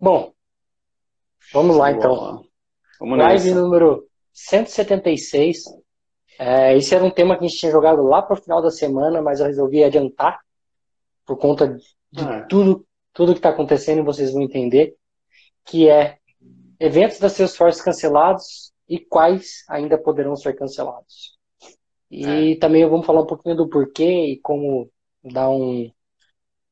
Bom, vamos lá então. Vamos Live número 176. É, esse era um tema que a gente tinha jogado lá para o final da semana, mas eu resolvi adiantar por conta de ah. tudo, tudo que está acontecendo e vocês vão entender, que é eventos da Salesforce cancelados e quais ainda poderão ser cancelados. E é. também vamos falar um pouquinho do porquê e como dar um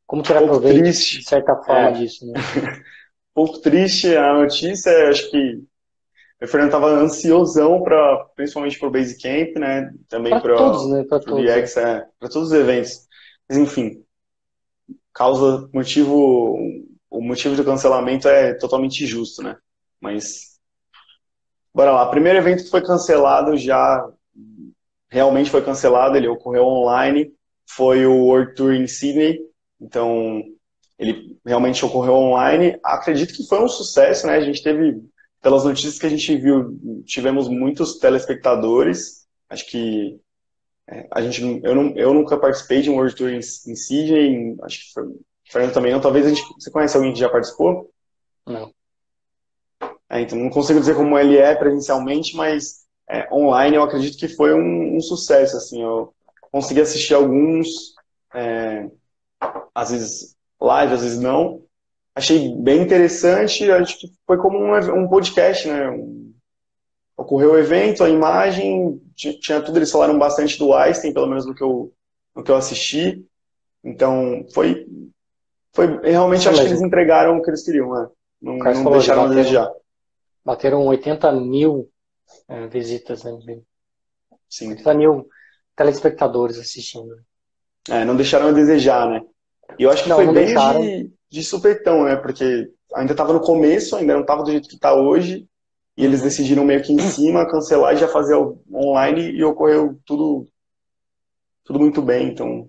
como tirar um proveito triste. de certa forma é. disso, né? pouco triste a notícia, acho que o Fernando estava ansiosão para principalmente para o Basecamp, né? Também para todos, né? Para todos. É, para todos os eventos. Mas enfim, causa motivo o motivo do cancelamento é totalmente justo, né? Mas bora lá. Primeiro evento que foi cancelado já realmente foi cancelado, ele ocorreu online, foi o World Tour em Sydney. Então, ele realmente ocorreu online. Acredito que foi um sucesso, né? A gente teve, pelas notícias que a gente viu, tivemos muitos telespectadores. Acho que é, a gente, eu, não, eu nunca participei de um World Tour em, em Sydney, acho que foi, Fernando também não. Talvez a gente, você conhece alguém que já participou? Não. É, então não consigo dizer como ele é presencialmente, mas é, online eu acredito que foi um, um, sucesso. Assim, eu consegui assistir alguns, é, às vezes live, às vezes não. Achei bem interessante. Acho que foi como um, um podcast, né? Um, ocorreu o evento, a imagem, tinha tudo. Eles falaram bastante do Einstein, pelo menos no que eu, no que eu assisti. Então foi, foi realmente acho que eles entregaram o que eles queriam, né? Não, não deixaram a desejar. Bateram 80 mil é, visitas, né? Sim. 80 mil telespectadores assistindo. É, não deixaram a desejar, né? E eu acho que não, foi não bem de, de supetão, né? Porque ainda estava no começo, ainda não estava do jeito que está hoje, e eles decidiram meio que em cima cancelar e já fazer online, e ocorreu tudo, tudo muito bem, então...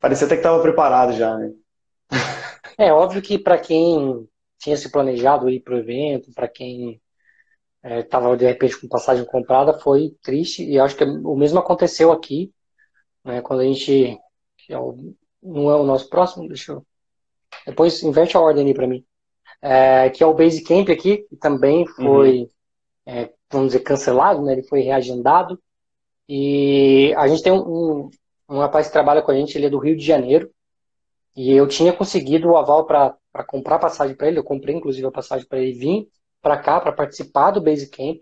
Parecia até que estava preparado já, né? É óbvio que para quem tinha se planejado ir para o evento, para quem estava é, de repente com passagem comprada, foi triste. E acho que o mesmo aconteceu aqui, né, quando a gente. Que é o, não é o nosso próximo, deixa eu. Depois inverte a ordem aí para mim. É, que é o Basecamp aqui, que também foi, uhum. é, vamos dizer, cancelado, né, ele foi reagendado. E a gente tem um, um, um rapaz que trabalha com a gente, ele é do Rio de Janeiro. E eu tinha conseguido o aval para comprar passagem para ele, eu comprei inclusive a passagem para ele vir para cá para participar do Basecamp.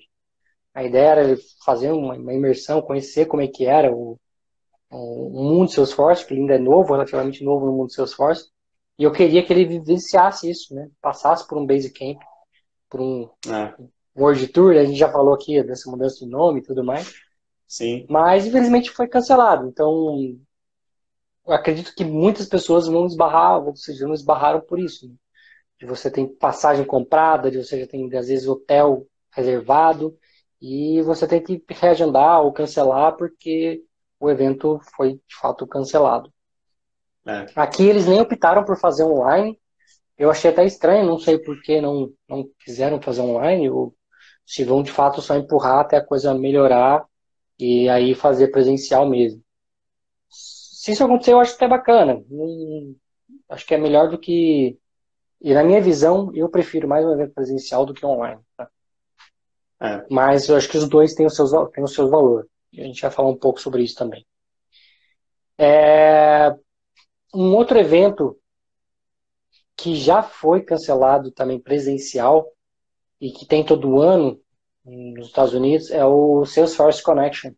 A ideia era fazer uma, uma, imersão, conhecer como é que era o, o, mundo Salesforce, que ainda é novo, relativamente novo no mundo Salesforce. E eu queria que ele vivenciasse isso, né? Passasse por um Basecamp, por um é. World Tour, a gente já falou aqui dessa mudança de nome e tudo mais. Sim. Mas infelizmente foi cancelado. Então eu acredito que muitas pessoas vão esbarrar, ou seja, não esbarraram por isso. Né? De você tem passagem comprada, de você já tem, às vezes, hotel reservado, e você tem que reagendar ou cancelar porque o evento foi, de fato, cancelado. É. Aqui eles nem optaram por fazer online. Eu achei até estranho, não sei por que não, não quiseram fazer online, ou se vão, de fato, só empurrar até a coisa melhorar e aí fazer presencial mesmo se isso acontecer, eu acho até bacana. acho que é melhor do que. E na minha visão, eu prefiro mais um evento presencial do que online. Tá? É. Mas eu acho que os dois têm os seus, têm os seus valores. A gente vai falar um pouco sobre isso também. É... Um outro evento que já foi cancelado também presencial e que tem todo ano nos Estados Unidos é o Salesforce Connection.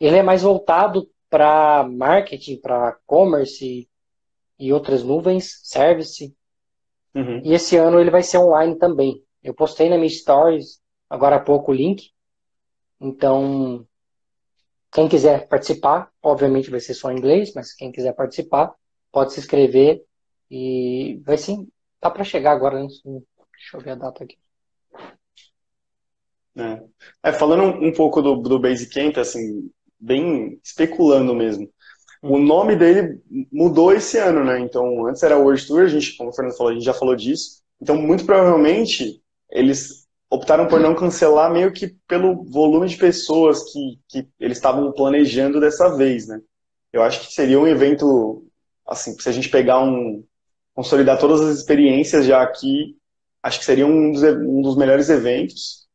Ele é mais voltado para marketing, para commerce e outras nuvens, service. Uhum. E esse ano ele vai ser online também. Eu postei na minha stories agora há pouco o link. Então, quem quiser participar, obviamente vai ser só em inglês, mas quem quiser participar, pode se inscrever e vai sim, tá para chegar agora. Né? Deixa eu ver a data aqui. É. É, falando um, pouco do, do Basecamp, assim, bem especulando mesmo. O uhum. nome dele mudou esse ano, né? Então, antes era World Tour, a gente, como o Fernando falou, a gente já falou disso. Então, muito provavelmente, eles optaram por não cancelar meio que pelo volume de pessoas que, que eles estavam planejando dessa vez, né? Eu acho que seria um evento, assim, se a gente pegar um, consolidar todas as experiências já aqui. Acho que seria um dos, um dos melhores eventos,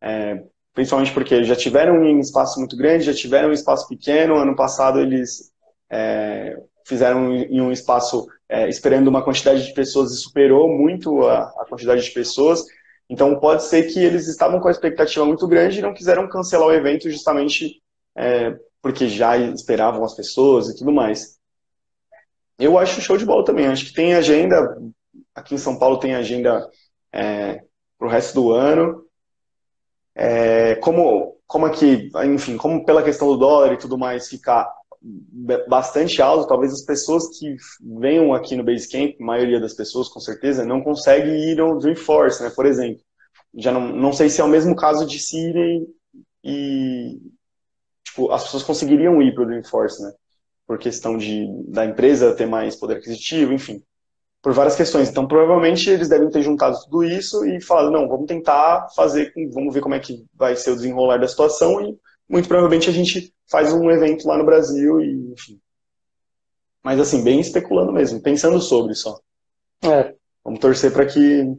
é, principalmente porque já tiveram um espaço muito grande, já tiveram um espaço pequeno. Ano passado eles é, fizeram em um espaço é, esperando uma quantidade de pessoas e superou muito a, a, quantidade de pessoas. Então pode ser que eles estavam com a expectativa muito grande e não quiseram cancelar o evento justamente é, porque já esperavam as pessoas e tudo mais. Eu acho show de bola também. Acho que tem agenda. Aqui em São Paulo tem agenda é, para o resto do ano. É, como, como aqui, enfim, como pela questão do dólar e tudo mais ficar bastante alto, talvez as pessoas que venham aqui no Basecamp, a maioria das pessoas com certeza, não consegue ir ao Dreamforce, né, por exemplo. Já não, não sei se é o mesmo caso de se irem e tipo, as pessoas conseguiriam ir para o Dreamforce, né, por questão de da empresa ter mais poder aquisitivo, enfim, por várias questões. Então, provavelmente eles devem ter juntado tudo isso e falado, não, vamos tentar fazer, vamos ver como é que vai ser o desenrolar da situação e muito provavelmente a gente faz um evento lá no Brasil e, enfim. Mas assim, bem especulando mesmo, pensando sobre só. É. Vamos torcer para que.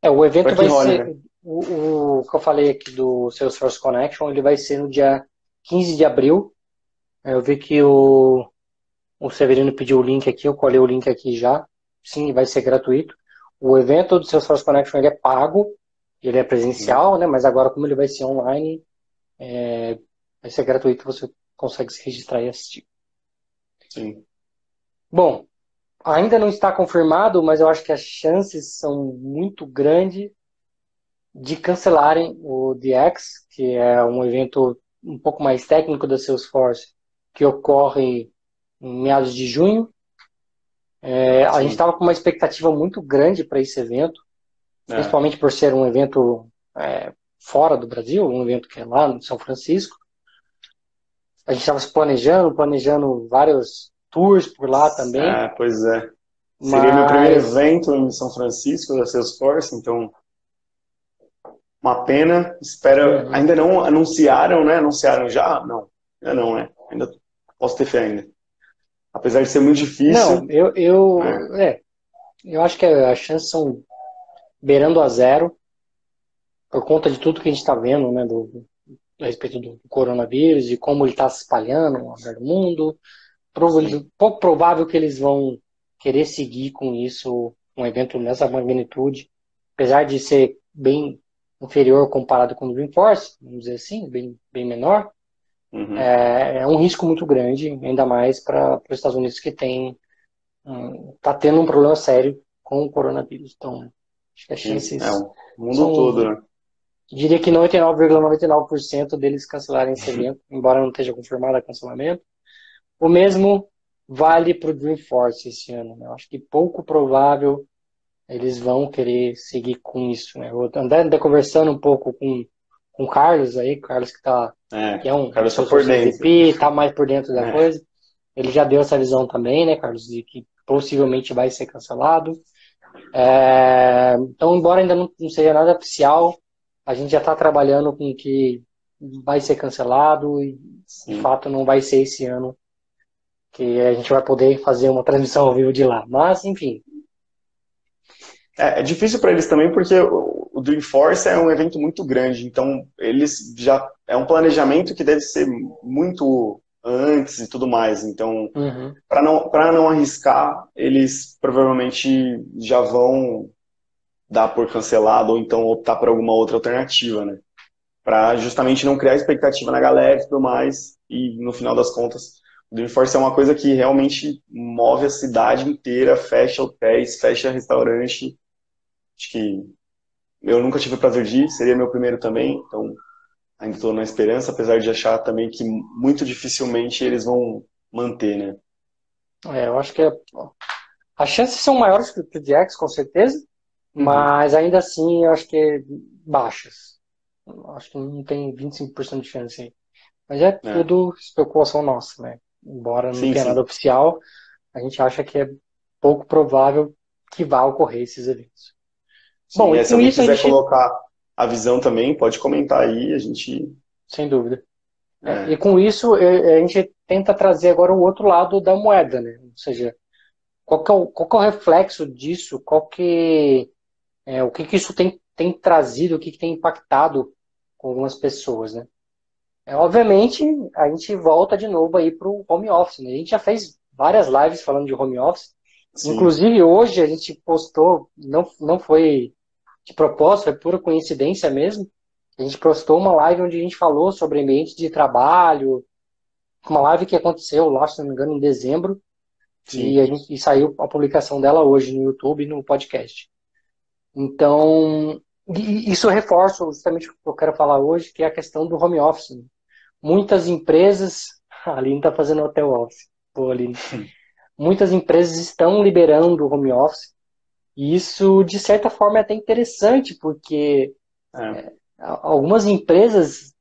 É, o evento vai role, ser. Né? O, o, que eu falei aqui do Salesforce Connection, ele vai ser no dia 15 de abril. É, eu vi que o, o Severino pediu o link aqui, eu colei o link aqui já. Sim, vai ser gratuito. O evento do Salesforce Connection ele é pago, ele é presencial, né? Mas agora como ele vai ser online, é, vai ser gratuito, você consegue se registrar e assistir. Sim. Bom, ainda não está confirmado, mas eu acho que as chances são muito grandes de cancelarem o DX, que é um evento um pouco mais técnico da Salesforce, que ocorre em meados de junho. É, a gente estava com uma expectativa muito grande para esse evento, é. principalmente por ser um evento é, fora do Brasil, um evento que é lá em São Francisco. A gente estava se planejando, planejando vários tours por lá também. Ah, pois é. Mas... Seria meu primeiro evento em São Francisco da Salesforce, então uma pena. Espera, uhum. ainda não anunciaram, né? Anunciaram já? Não, ainda não, né? Ainda posso ter fé ainda. Apesar de ser muito difícil. Não, eu, eu, é. é eu acho que as chances são beirando a zero por conta de tudo que a gente está vendo, né, do, a respeito do coronavírus e como ele está se espalhando ao redor do mundo. Pouco provável que eles vão querer seguir com isso, um evento nessa magnitude, apesar de ser bem inferior comparado com o Dreamforce, vamos dizer assim, bem, bem menor, uhum. é, é, um risco muito grande, ainda mais para os Estados Unidos que tem está um, tendo um problema sério com o coronavírus. Então, acho que as chances. É, o mundo são, todo, né? Diria que 99,99% ,99 deles cancelarem esse evento, embora não esteja confirmado o cancelamento. O mesmo vale para o Dreamforce esse ano. Né? Eu acho que pouco provável eles vão querer seguir com isso. Né? Eu andei, conversando um pouco com, com o Carlos aí, Carlos que, tá, é, que é um Carlos tá por dentro. está mais por dentro da é. coisa. Ele já deu essa visão também, né, Carlos, de que possivelmente vai ser cancelado. É, então, embora ainda não, não seja nada oficial, a gente já está trabalhando com que vai ser cancelado e Sim. de fato não vai ser esse ano que a gente vai poder fazer uma transmissão ao vivo de lá. Mas, enfim. É, é difícil para eles também porque o Dreamforce é um evento muito grande, então eles já é um planejamento que deve ser muito antes e tudo mais. Então, uhum. para não para não arriscar, eles provavelmente já vão dar por cancelado ou então optar por alguma outra alternativa, né? Para justamente não criar expectativa na galera e tudo mais. E no final das contas, o Dreamforce é uma coisa que realmente move a cidade inteira, fecha hotéis, fecha restaurante. Acho que eu nunca tive o prazer de ir, seria meu primeiro também, então ainda estou na esperança, apesar de achar também que muito dificilmente eles vão manter, né? É, eu acho que é... as chances são maiores que o DX, com certeza, Uhum. Mas ainda assim, eu acho que é baixas. Acho que não tem 25% de chance aí. Mas é, é, tudo especulação nossa, né? Embora não sim, tenha sim. nada oficial, a gente acha que é pouco provável que vá ocorrer esses eventos. Sim, Bom, e se alguém quiser gente... colocar a visão também, pode comentar aí, a gente. Sem dúvida. É. É, e com isso, a gente tenta trazer agora o outro lado da moeda, né? Ou seja, qual que é o, qual que é o reflexo disso? Qual que é, o que, que isso tem, tem trazido, o que, que tem impactado com algumas pessoas, né? É, obviamente, a gente volta de novo aí para o home office. Né? A gente já fez várias lives falando de home office. Sim. Inclusive, hoje a gente postou, não, não foi de propósito, é pura coincidência mesmo. A gente postou uma live onde a gente falou sobre ambiente de trabalho, uma live que aconteceu lá, se não me engano, em dezembro. E, a gente, e saiu a publicação dela hoje no YouTube e no podcast. Então, isso reforça justamente o que eu quero falar hoje, que é a questão do home office. Muitas empresas. A Aline está fazendo hotel office. Pô, Aline. Muitas empresas estão liberando o home office. E isso, de certa forma, é até interessante, porque é. É, algumas empresas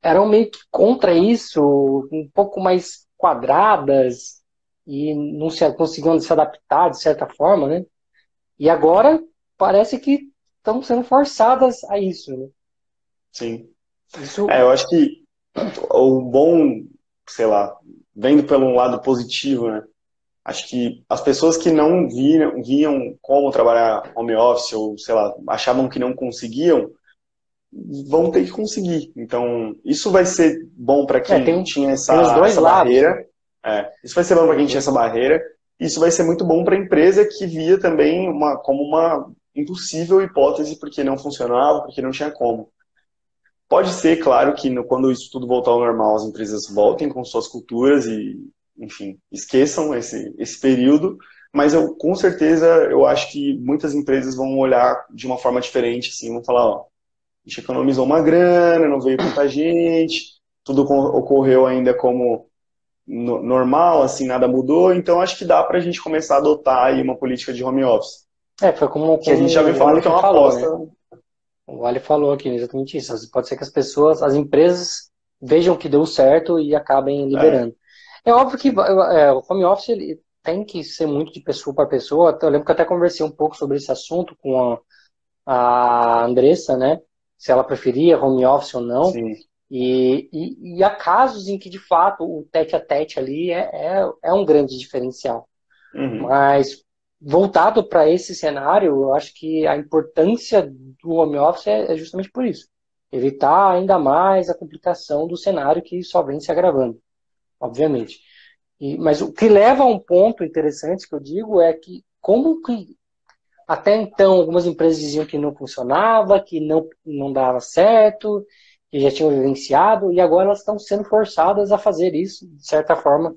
eram meio que contra isso, um pouco mais quadradas e não se, conseguiam se adaptar de certa forma, né? E agora parece que estão sendo forçadas a isso, né? Sim. Isso... É, eu acho que o bom, sei lá, vendo pelo lado positivo, né? Acho que as pessoas que não viam, viam como trabalhar home office ou, sei lá, achavam que não conseguiam, vão ter que conseguir. Então, isso vai ser bom para quem é, tem, tinha essa, essa barreira. É, isso vai ser bom para quem tinha essa barreira. Isso vai ser muito bom para a empresa que via também uma, como uma impossível hipótese porque não funcionava, porque não tinha como. Pode ser, claro, que no, quando isso tudo voltar ao normal, as empresas voltem com suas culturas e, enfim, esqueçam esse, esse período, mas eu, com certeza, eu acho que muitas empresas vão olhar de uma forma diferente, assim, vão falar, ó, a gente economizou uma grana, não veio tanta gente, tudo ocorreu ainda como normal, assim, nada mudou, então acho que dá para a gente começar a adotar aí uma política de home office. É, foi como, que a gente já me falando que é uma falou, aposta. Né? O Ali falou aqui exatamente isso. Pode ser que as pessoas, as empresas vejam que deu certo e acabem liberando. É, é óbvio que é, o home office ele tem que ser muito de pessoa para pessoa. Eu lembro que eu até conversei um pouco sobre esse assunto com a, a Andressa, né? Se ela preferia home office ou não. Sim. E, e, e, há casos em que, de fato, o tete a tete ali é, é, é um grande diferencial. Uhum. Mas voltado para esse cenário, eu acho que a importância do home office é, é justamente por isso. Evitar ainda mais a complicação do cenário que só vem se agravando, obviamente. E, mas o que leva a um ponto interessante que eu digo é que como que até então algumas empresas diziam que não funcionava, que não, não dava certo, que já tinham vivenciado, e agora elas estão sendo forçadas a fazer isso, de certa forma,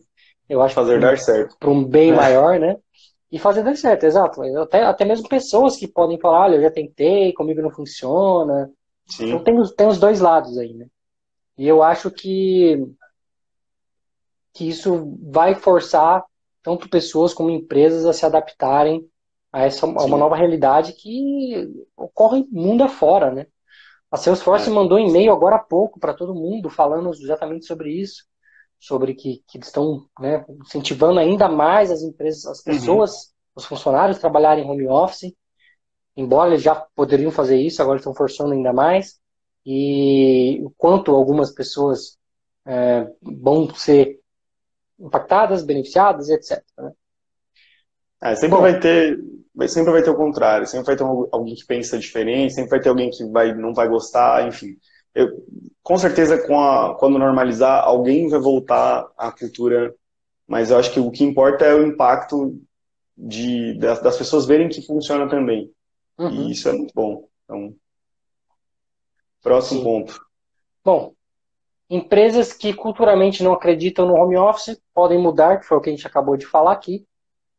eu acho fazer dar certo. Para um bem é. maior, né? E fazer dar certo, exato. Até, até mesmo pessoas que podem falar, olha, eu já tentei, comigo não funciona. Sim. Então tem, tem os dois lados aí, né? E eu acho que, que isso vai forçar tanto pessoas como empresas a se adaptarem a essa a uma nova realidade que ocorre mundo afora, né? A Salesforce é. mandou e-mail agora há pouco para todo mundo falando exatamente sobre isso sobre que, que estão né, incentivando ainda mais as empresas, as uhum. pessoas, uhum. os funcionários trabalharem home office, embora eles já poderiam fazer isso, agora estão forçando ainda mais, e o quanto algumas pessoas é, vão ser impactadas, beneficiadas, etc. Né? É, sempre Bom, vai ter sempre vai ter o contrário, sempre vai ter alguém que pensa diferente, sempre vai ter alguém que vai, não vai gostar, enfim eu, com certeza, com a, quando normalizar, alguém vai voltar à cultura, mas eu acho que o que importa é o impacto de, das, das pessoas verem que funciona também. Uhum. E isso é muito bom. Então, próximo Sim. ponto. Bom, empresas que culturalmente não acreditam no home office podem mudar, que foi o que a gente acabou de falar aqui,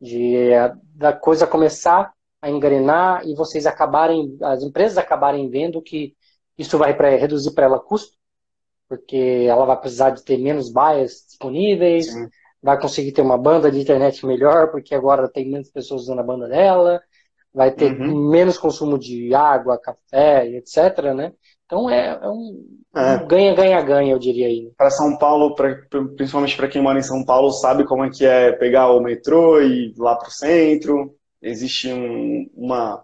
de da coisa começar a engrenar e vocês acabarem, as empresas acabarem vendo que isso vai pra, reduzir para ela custo, porque ela vai precisar de ter menos bias disponíveis, Sim. vai conseguir ter uma banda de internet melhor, porque agora tem menos pessoas usando a banda dela, vai ter uhum. menos consumo de água, café, etc. Né? Então é, é um ganha-ganha-ganha, é. eu diria aí. Para São Paulo, pra, principalmente para quem mora em São Paulo, sabe como é que é pegar o metrô e ir lá para o centro. Existe um, uma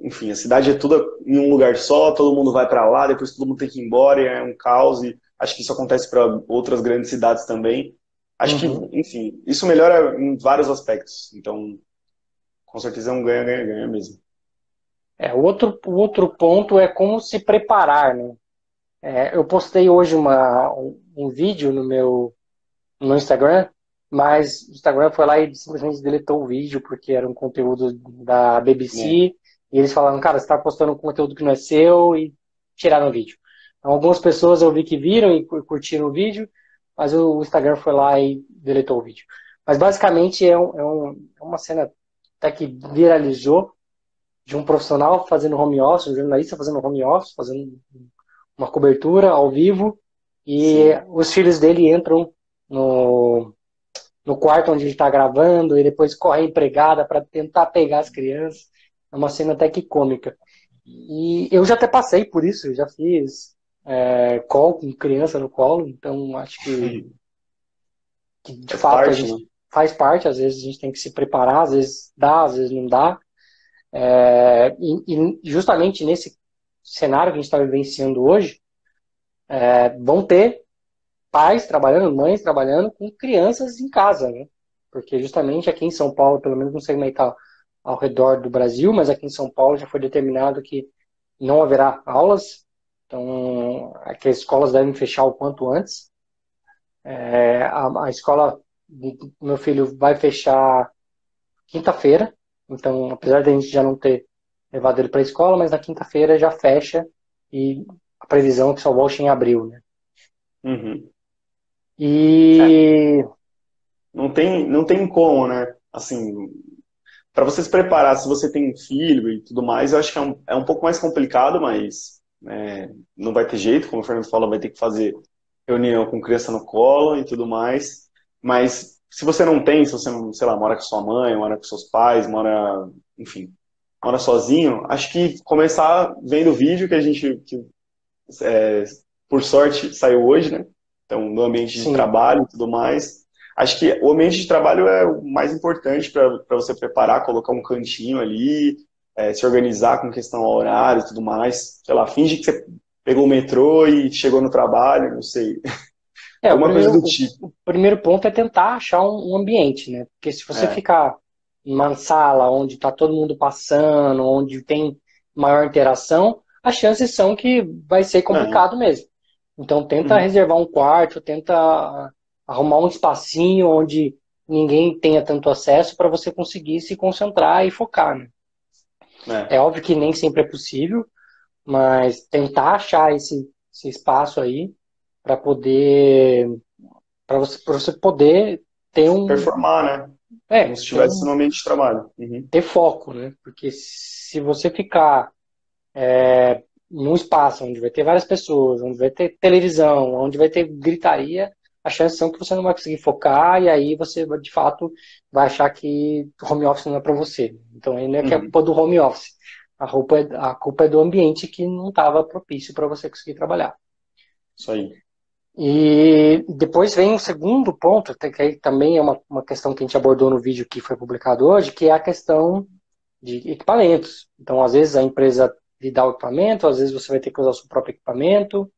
enfim, a cidade é toda em um lugar só, todo mundo vai para lá, depois todo mundo tem que ir embora, é um caos, e acho que isso acontece para outras grandes cidades também. Acho uhum. que, enfim, isso melhora em vários aspectos. Então, com certeza é um ganha-ganha-ganha mesmo. É, o outro, o outro ponto é como se preparar, né? É, eu postei hoje uma, um, um, vídeo no meu no Instagram, mas o Instagram foi lá e simplesmente deletou o vídeo porque era um conteúdo da BBC é. E eles falaram, cara, você está postando conteúdo que não é seu e tiraram o vídeo. Então, algumas pessoas eu vi que viram e curtiram o vídeo, mas o Instagram foi lá e deletou o vídeo. Mas basicamente é, um, é, um, é uma cena até que viralizou de um profissional fazendo home office, um jornalista fazendo home office, fazendo uma cobertura ao vivo, e Sim. os filhos dele entram no, no quarto onde ele está gravando, e depois corre a empregada para tentar pegar as crianças. É uma cena até que cômica. E eu já até passei por isso, eu já fiz é, call com criança no colo, então acho que, que de faz fato parte, a gente né? faz parte, às vezes a gente tem que se preparar, às vezes dá, às vezes não dá. É, e, e, justamente nesse cenário que a gente está vivenciando hoje, é, vão ter pais trabalhando, mães trabalhando com crianças em casa, né? Porque justamente aqui em São Paulo, pelo menos não sei ao redor do Brasil, mas aqui em São Paulo já foi determinado que não haverá aulas então, as escolas devem fechar o quanto antes. É, a, a, escola do meu filho vai fechar quinta-feira. Então, apesar de a gente já não ter levado ele para a escola, mas na quinta-feira já fecha e a previsão é que só volte em abril, né? Uhum. E... É. Não tem, não tem como, né? Assim, para você se preparar, se você tem filho e tudo mais, eu acho que é um, é um pouco mais complicado, mas é, não vai ter jeito, como o Fernando falou, vai ter que fazer reunião com criança no colo e tudo mais. Mas se você não tem, se você, sei lá, mora com sua mãe, mora com seus pais, mora, enfim, mora sozinho, acho que começar vendo o vídeo que a gente, que, é, por sorte, saiu hoje, né? Então, no ambiente de Sim. trabalho e tudo mais. Acho que o ambiente de trabalho é o mais importante para você preparar, colocar um cantinho ali, é, se organizar com questão ao horário e tudo mais. Sei lá, finge que você pegou o metrô e chegou no trabalho, não sei. É, Alguma primeiro, coisa do tipo. O primeiro ponto é tentar achar um, um ambiente, né? Porque se você é. ficar numa sala onde está todo mundo passando, onde tem maior interação, as chances são que vai ser complicado mesmo. Então tenta uhum. reservar um quarto, tenta arrumar um espacinho onde ninguém tenha tanto acesso para você conseguir se concentrar e focar, né? É. é óbvio que nem sempre é possível, mas tentar achar esse, esse espaço aí para poder para você, você poder ter um performar, né? É, se estivesse um, no ambiente de trabalho. Uhum. Ter foco, né? Porque se você ficar é, num espaço onde vai ter várias pessoas, onde vai ter televisão, onde vai ter gritaria, a chance são que você não vai conseguir focar e aí você, de fato, vai achar que home office não é para você. Então, aí não é que é uhum. culpa do home office. A, roupa é, a culpa é do ambiente que não estava propício para você conseguir trabalhar. Isso aí. E depois vem um segundo ponto, que aí também é uma, uma questão que a gente abordou no vídeo que foi publicado hoje, que é a questão de equipamentos. Então, às vezes a empresa lhe dá o equipamento, às vezes você vai ter que usar o seu próprio equipamento, Uhum.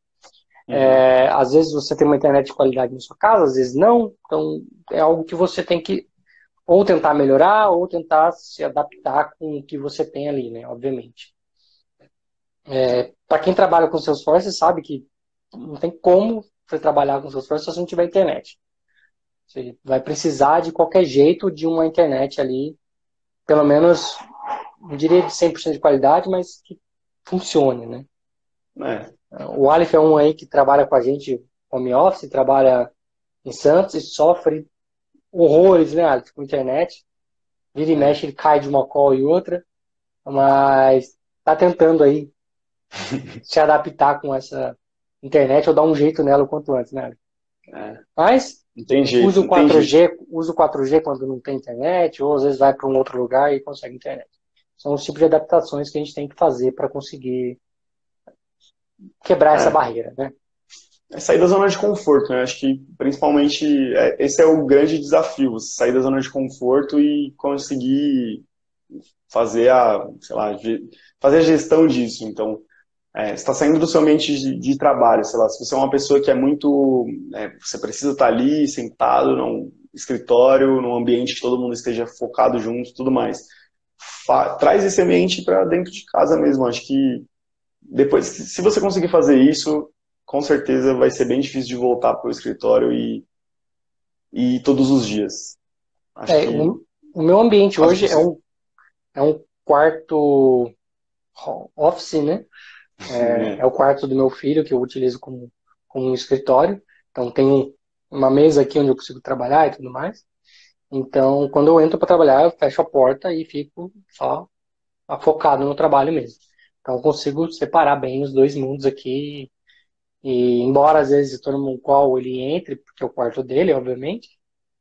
É, às vezes você tem uma internet de qualidade na sua casa, às vezes não. Então é algo que você tem que ou tentar melhorar ou tentar se adaptar com o que você tem ali, né? Obviamente. É, Para quem trabalha com seus forças sabe que não tem como você trabalhar com forças se você não tiver internet. Você vai precisar de qualquer jeito de uma internet ali, pelo menos, não diria de 100% de qualidade, mas que funcione, né? É. O Aleph é um aí que trabalha com a gente home office, trabalha em Santos e sofre horrores, né, Aleph, com internet. Vira e mexe, ele cai de uma call e outra, mas tá tentando aí se adaptar com essa internet ou dar um jeito nela o quanto antes, né, Aleph? É. Mas Entendi, usa o 4G, usa o 4G quando não tem internet, ou às vezes vai para um outro lugar e consegue internet. São os tipos de adaptações que a gente tem que fazer para conseguir quebrar é. essa barreira, né? É sair da zona de conforto, né? Acho que principalmente é, esse é o grande desafio, sair da zona de conforto e conseguir fazer a, sei lá, fazer a gestão disso. Então, é, está saindo do seu ambiente de, de, trabalho, sei lá, se você é uma pessoa que é muito, é, você precisa estar ali sentado num escritório, num ambiente que todo mundo esteja focado junto, tudo mais, Fa traz esse ambiente para dentro de casa mesmo. Acho que depois, se você conseguir fazer isso, com certeza vai ser bem difícil de voltar para o escritório e, e todos os dias. É, que... o, o, meu ambiente hoje é um, é um quarto office, né? É, é, o quarto do meu filho que eu utilizo como, como um escritório. Então tem uma mesa aqui onde eu consigo trabalhar e tudo mais. Então, quando eu entro para trabalhar, eu fecho a porta e fico só focado no trabalho mesmo. Então, eu consigo separar bem os dois mundos aqui. E, embora às vezes todo mundo qual ele entre, porque é o quarto dele, obviamente,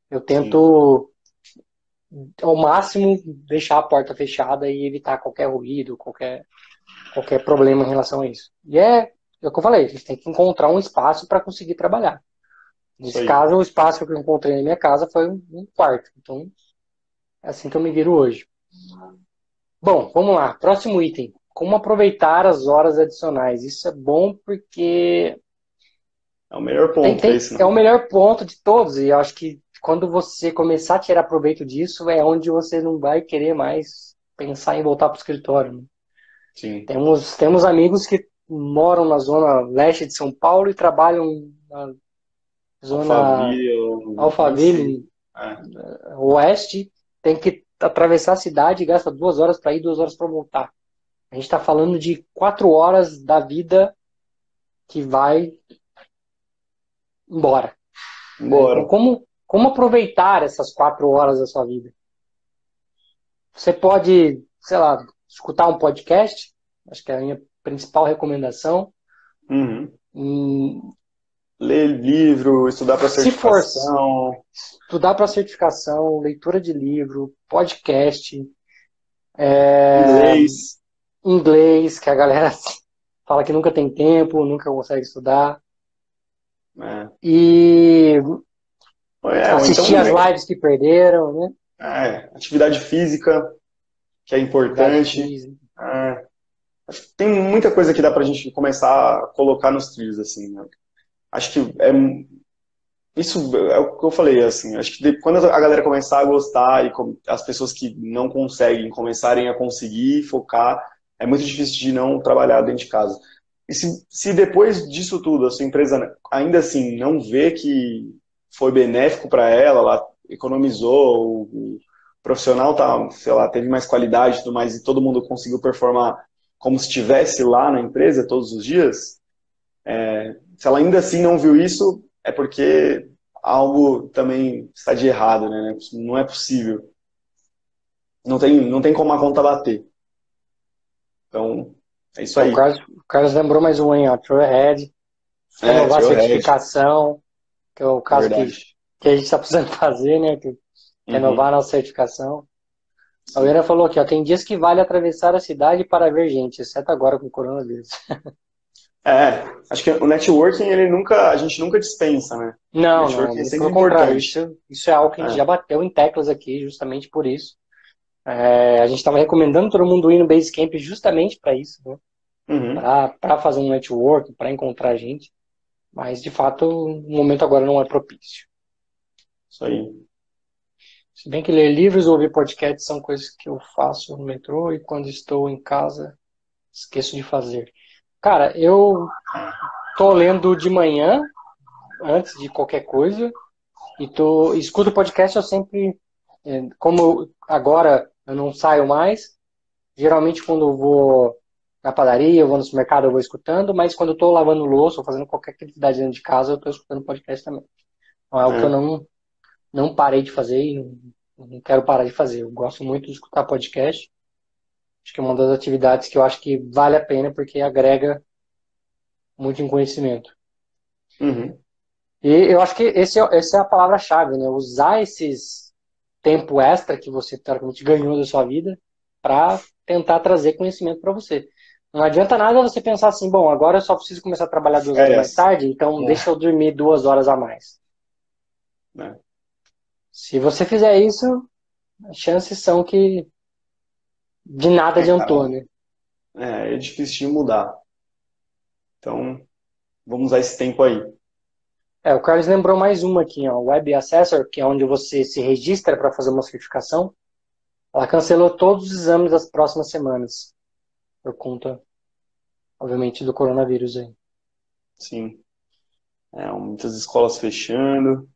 eu tento Sim. ao máximo deixar a porta fechada e evitar qualquer ruído, qualquer, qualquer problema em relação a isso. E é, é o que eu falei, a gente tem que encontrar um espaço para conseguir trabalhar. Nesse caso, o espaço que eu encontrei na minha casa foi um quarto. Então, é assim que eu me viro hoje. Bom, vamos lá. Próximo item. Como aproveitar as horas adicionais? Isso é bom porque. É o melhor ponto. Tem, tem, esse, é o melhor ponto de todos. E eu acho que quando você começar a tirar proveito disso, é onde você não vai querer mais pensar em voltar para o escritório. Né? Sim. Temos, temos amigos que moram na zona leste de São Paulo e trabalham na zona Alphaville, é. oeste, tem que atravessar a cidade e gasta duas horas para ir, duas horas para voltar. A gente está falando de quatro horas da vida que vai embora. Embora. Então, como, como aproveitar essas quatro horas da sua vida? Você pode, sei lá, escutar um podcast, acho que é a minha principal recomendação. Uhum ler livro, estudar para certificação. Se for, estudar para certificação, leitura de livro, podcast, é. Inglês, que a galera fala que nunca tem tempo, nunca consegue estudar. É. E é, assistir então, as lives que perderam, né? É, atividade física, que é importante. É. Tem muita coisa que dá pra gente começar a colocar nos trilhos, assim, né? acho que é isso é o que eu falei assim acho que quando a galera começar a gostar e as pessoas que não conseguem começarem a conseguir focar é muito difícil de não trabalhar dentro de casa e se, se depois disso tudo a sua empresa ainda assim não vê que foi benéfico para ela ela economizou o, profissional tá sei lá teve mais qualidade e tudo mais e todo mundo conseguiu performar como se estivesse lá na empresa todos os dias é, se ela ainda assim não viu isso, é porque algo também está de errado, né? Não é possível. Não tem, não tem como a conta bater. Então, é isso aí. O Carlos, o Carlos lembrou mais um aí, ó. True Ahead. É, renovar a certificação, que é o caso que, que, a gente está precisando fazer, né? Que, uhum. Renovar a nossa certificação. A Helena falou aqui, ó, tem dias que vale atravessar a cidade para ver gente, exceto agora com o coronavírus. É, acho que o networking ele nunca, a gente nunca dispensa, né? Não, não, é sempre importante. Isso, isso é algo que a gente é. já bateu em teclas aqui, justamente por isso. É, a gente estava recomendando todo mundo ir no Basecamp justamente para isso, né? Uhum. Para fazer um network, para encontrar gente. Mas, de fato, o momento agora não é propício. Isso aí. Se bem que ler livros ou ouvir podcasts são coisas que eu faço no metrô e quando estou em casa esqueço de fazer. Cara, eu tô lendo de manhã, antes de qualquer coisa, e tô, escuto podcast, eu sempre, é, como agora eu não saio mais, geralmente quando eu vou na padaria, eu vou no supermercado, eu vou escutando, mas quando eu tô lavando louça ou fazendo qualquer atividade dentro de casa, eu tô escutando podcast também. Então, é algo é. que eu não, não parei de fazer e não, não quero parar de fazer. Eu gosto muito de escutar podcast. Acho que é uma das atividades que eu acho que vale a pena porque agrega muito em conhecimento. Uhum. E eu acho que esse, é, essa é a palavra-chave, né? Usar esses tempo extra que você teoricamente ganhou da sua vida para tentar trazer conhecimento para você. Não adianta nada você pensar assim, bom, agora eu só preciso começar a trabalhar duas é horas mais tarde, então é. deixa eu dormir duas horas a mais. É. Se você fizer isso, as chances são que de nada é, adiantou, né? É, é difícil de mudar. Então, vamos usar esse tempo aí. É, o Carlos lembrou mais uma aqui, ó, Web Assessor, que é onde você se registra para fazer uma certificação. Ela cancelou todos os exames das próximas semanas, por conta, obviamente, do coronavírus aí. Sim. É, muitas escolas fechando.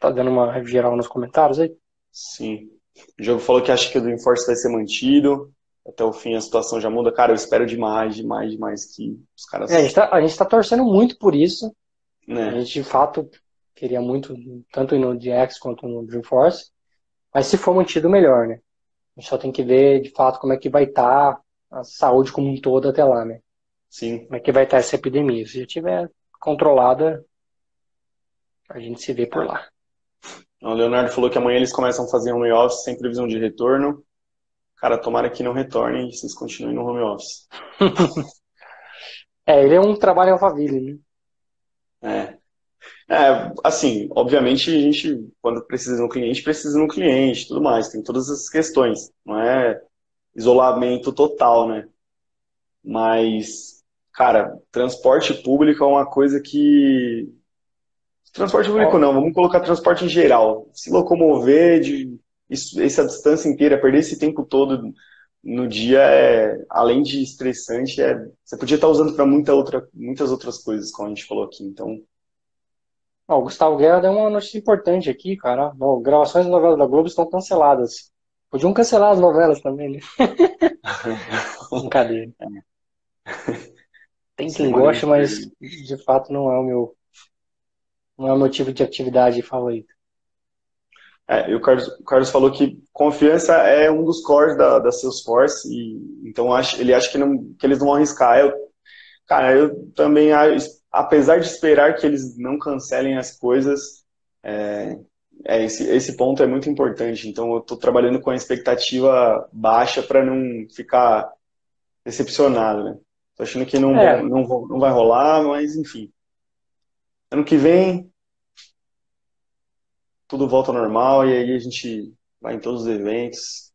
Tá dando uma geral nos comentários aí? Sim. O jogo falou que acha que o do Enforce vai ser mantido. Até o fim a situação já muda. Cara, eu espero demais, demais, demais que os caras. É, a, gente tá, a gente tá torcendo muito por isso. Né? A gente, de fato, queria muito, tanto no DX quanto no Dreamforce. Mas se for mantido, melhor, né? A gente só tem que ver, de fato, como é que vai estar tá a saúde como um todo até lá, né? Sim. Como é que vai estar tá essa epidemia. Se já estiver controlada, a gente se vê por lá. O Leonardo falou que amanhã eles começam a fazer home office sem previsão de retorno. Cara, tomara que não retornem e vocês continuem no home office. é, ele é um trabalho alfaville, né? É. é. Assim, obviamente a gente, quando precisa de um cliente, precisa de um cliente tudo mais. Tem todas essas questões. Não é isolamento total, né? Mas, cara, transporte público é uma coisa que Transporte público não, vamos colocar transporte em geral. Se locomover de isso, essa distância inteira, perder esse tempo todo no dia, é, além de estressante, é, você podia estar usando para muita outra, muitas outras coisas, como a gente falou aqui. Então. Ó, o Gustavo Guerra deu uma notícia importante aqui, cara. Ó, gravações de novelas da Globo estão canceladas. Podiam cancelar as novelas também, né? Brincadeira. Tem quem goste, mas de fato não é o meu não é o meu tipo de atividade favorito. É, e o Carlos, o Carlos falou que confiança é um dos cores da, da Salesforce, e, então acho, ele acha que, não, que eles não vão arriscar. Eu, cara, eu também, apesar de esperar que eles não cancelem as coisas, é, é, esse, esse ponto é muito importante. Então eu estou trabalhando com a expectativa baixa para não ficar decepcionado, né? Tô achando que não, é. não, não vai rolar, mas enfim. Ano que vem, tudo volta ao normal e aí a gente vai em todos os eventos.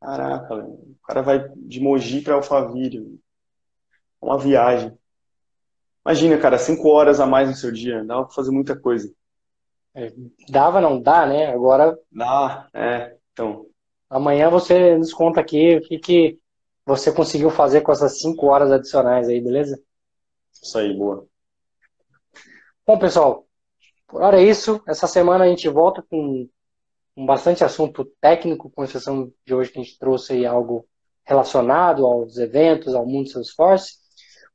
Caraca, o cara vai de Mogi para Alphaville. Uma viagem. Imagina, cara, cinco horas a mais no seu dia. Dava pra fazer muita coisa. É, dava, não dá, né? Agora. Dá, é. Então. Amanhã você nos conta aqui o que, que você conseguiu fazer com essas 5 horas adicionais aí, beleza? Isso aí, boa. Bom, pessoal, por hora é isso. Essa semana a gente volta com, com bastante assunto técnico, com exceção de hoje que a gente trouxe aí algo relacionado aos eventos, ao mundo Salesforce.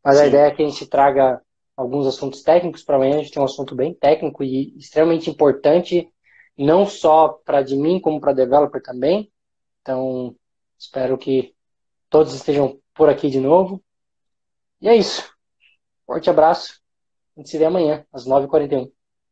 Mas Sim. a ideia é que a gente traga alguns assuntos técnicos para amanhã. A gente tem um assunto bem técnico e extremamente importante, não só para de mim, como para developer também. Então, espero que todos estejam por aqui de novo. E é isso. Forte abraço. A gente se vê amanhã, às 9h41.